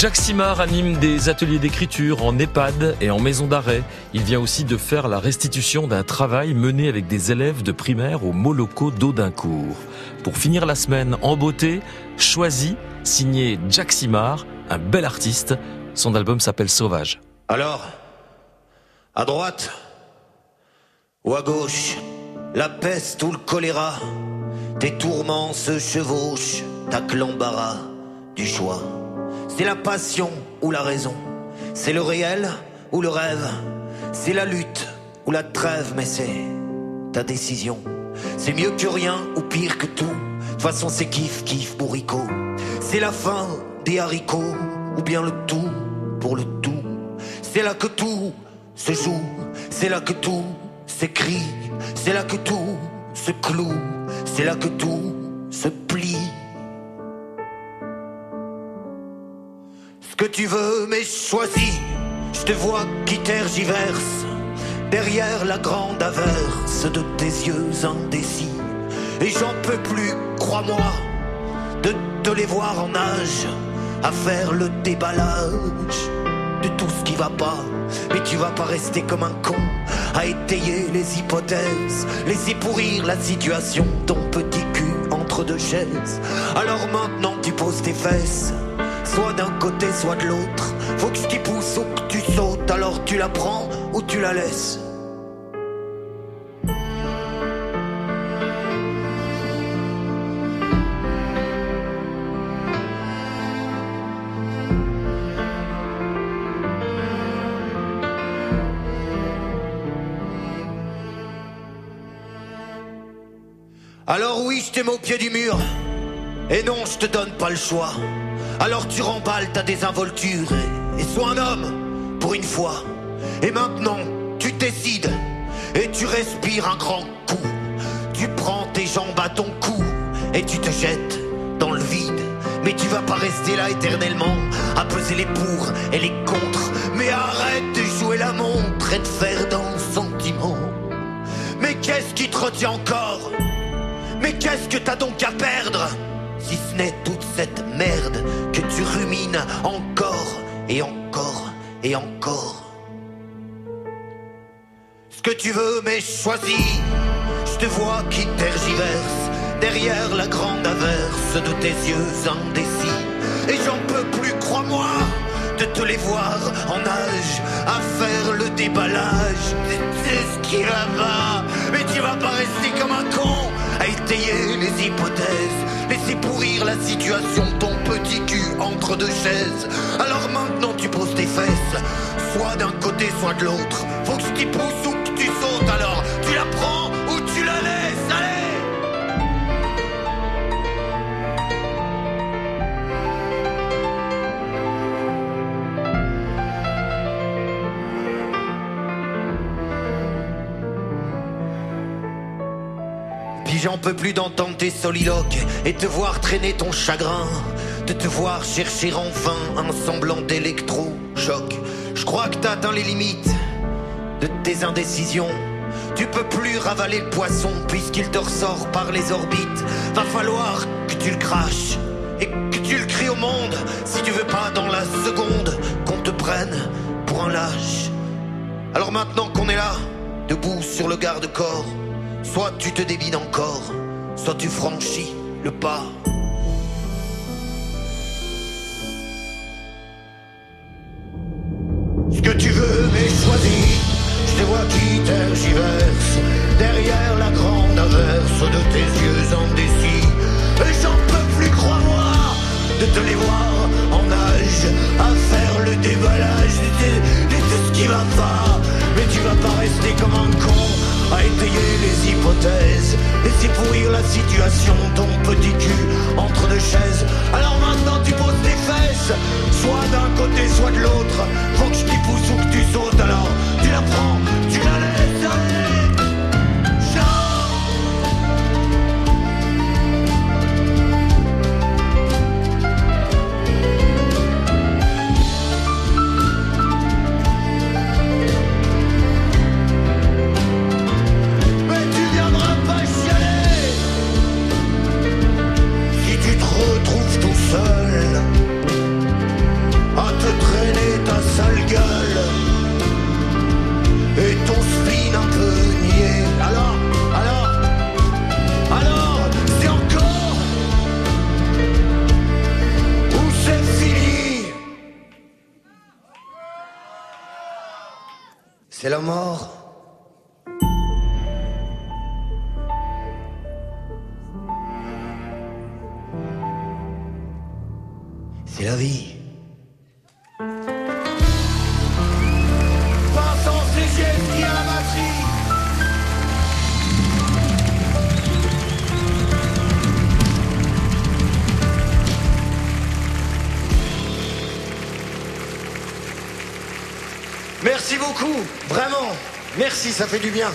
Jack Simard anime des ateliers d'écriture en EHPAD et en maison d'arrêt. Il vient aussi de faire la restitution d'un travail mené avec des élèves de primaire au Moloco d'Audincourt. Pour finir la semaine en beauté, choisi, signé Jack Simard, un bel artiste. Son album s'appelle Sauvage. Alors, à droite ou à gauche, la peste ou le choléra, tes tourments se chevauchent, ta l'embarras du choix. C'est la passion ou la raison. C'est le réel ou le rêve. C'est la lutte ou la trêve, mais c'est ta décision. C'est mieux que rien ou pire que tout. De toute façon, c'est kiff, kiff, bourricot. C'est la fin des haricots ou bien le tout pour le tout. C'est là que tout se joue. C'est là que tout s'écrit. C'est là que tout se cloue. C'est là que tout se plie. Tu veux, mais choisis. Je te vois qui tergiverse derrière la grande averse de tes yeux indécis. Et j'en peux plus, crois-moi, de te les voir en âge à faire le déballage de tout ce qui va pas. Mais tu vas pas rester comme un con à étayer les hypothèses, laisser pourrir la situation, ton petit cul entre deux chaises. Alors maintenant tu poses tes fesses soit d'un côté, soit de l'autre. Faut que ce qui pousse ou que tu sautes, alors tu la prends ou tu la laisses. Alors oui, je t'aime au pied du mur. Et non, je te donne pas le choix. Alors tu remballes ta désinvolture et, sois un homme pour une fois. Et maintenant, tu décides et tu respires un grand coup. Tu prends tes jambes à ton cou et tu te jettes dans le vide. Mais tu vas pas rester là éternellement à peser les pour et les contre. Mais arrête de jouer la montre et de faire dans le sentiment. Mais qu'est-ce qui te retient encore? Mais qu'est-ce que t'as donc à perdre? Si ce n'est toute cette merde que tu rumines encore et encore et encore. Ce que tu veux, mais choisis. Je te vois qui tergiverse derrière la grande averse de tes yeux indécis. Et j'en peux plus, crois-moi, de te les voir en âge à faire le déballage. C'est ce qui va mais tu vas pas rester comme un con à étayer les hypothèses la situation, ton petit cul entre deux chaises. Alors maintenant tu poses tes fesses, soit d'un côté, soit de l'autre. Faut que tu pousse ou que tu sautes, alors tu la prends j'en peux plus d'entendre tes soliloques et te voir traîner ton chagrin, de te voir chercher enfin un semblant d'électro-choc. Je crois que t'as atteint les limites de tes indécisions. Tu peux plus ravaler le poisson puisqu'il te ressort par les orbites. Va falloir que tu le craches et que tu le cries au monde si tu veux pas dans la seconde qu'on te prenne pour un lâche. Alors maintenant qu'on est là, debout sur le garde-corps, Soit tu te débines encore, soit tu franchis le pas. Ce que tu veux, mais choisis. Je te vois qui tergiverse derrière la grande averse de tes yeux indécis. Et j'en peux plus, crois-moi, de te les voir pourrir la situation, C'est la mort. C'est la vie. Merci beaucoup, vraiment. Merci, ça fait du bien.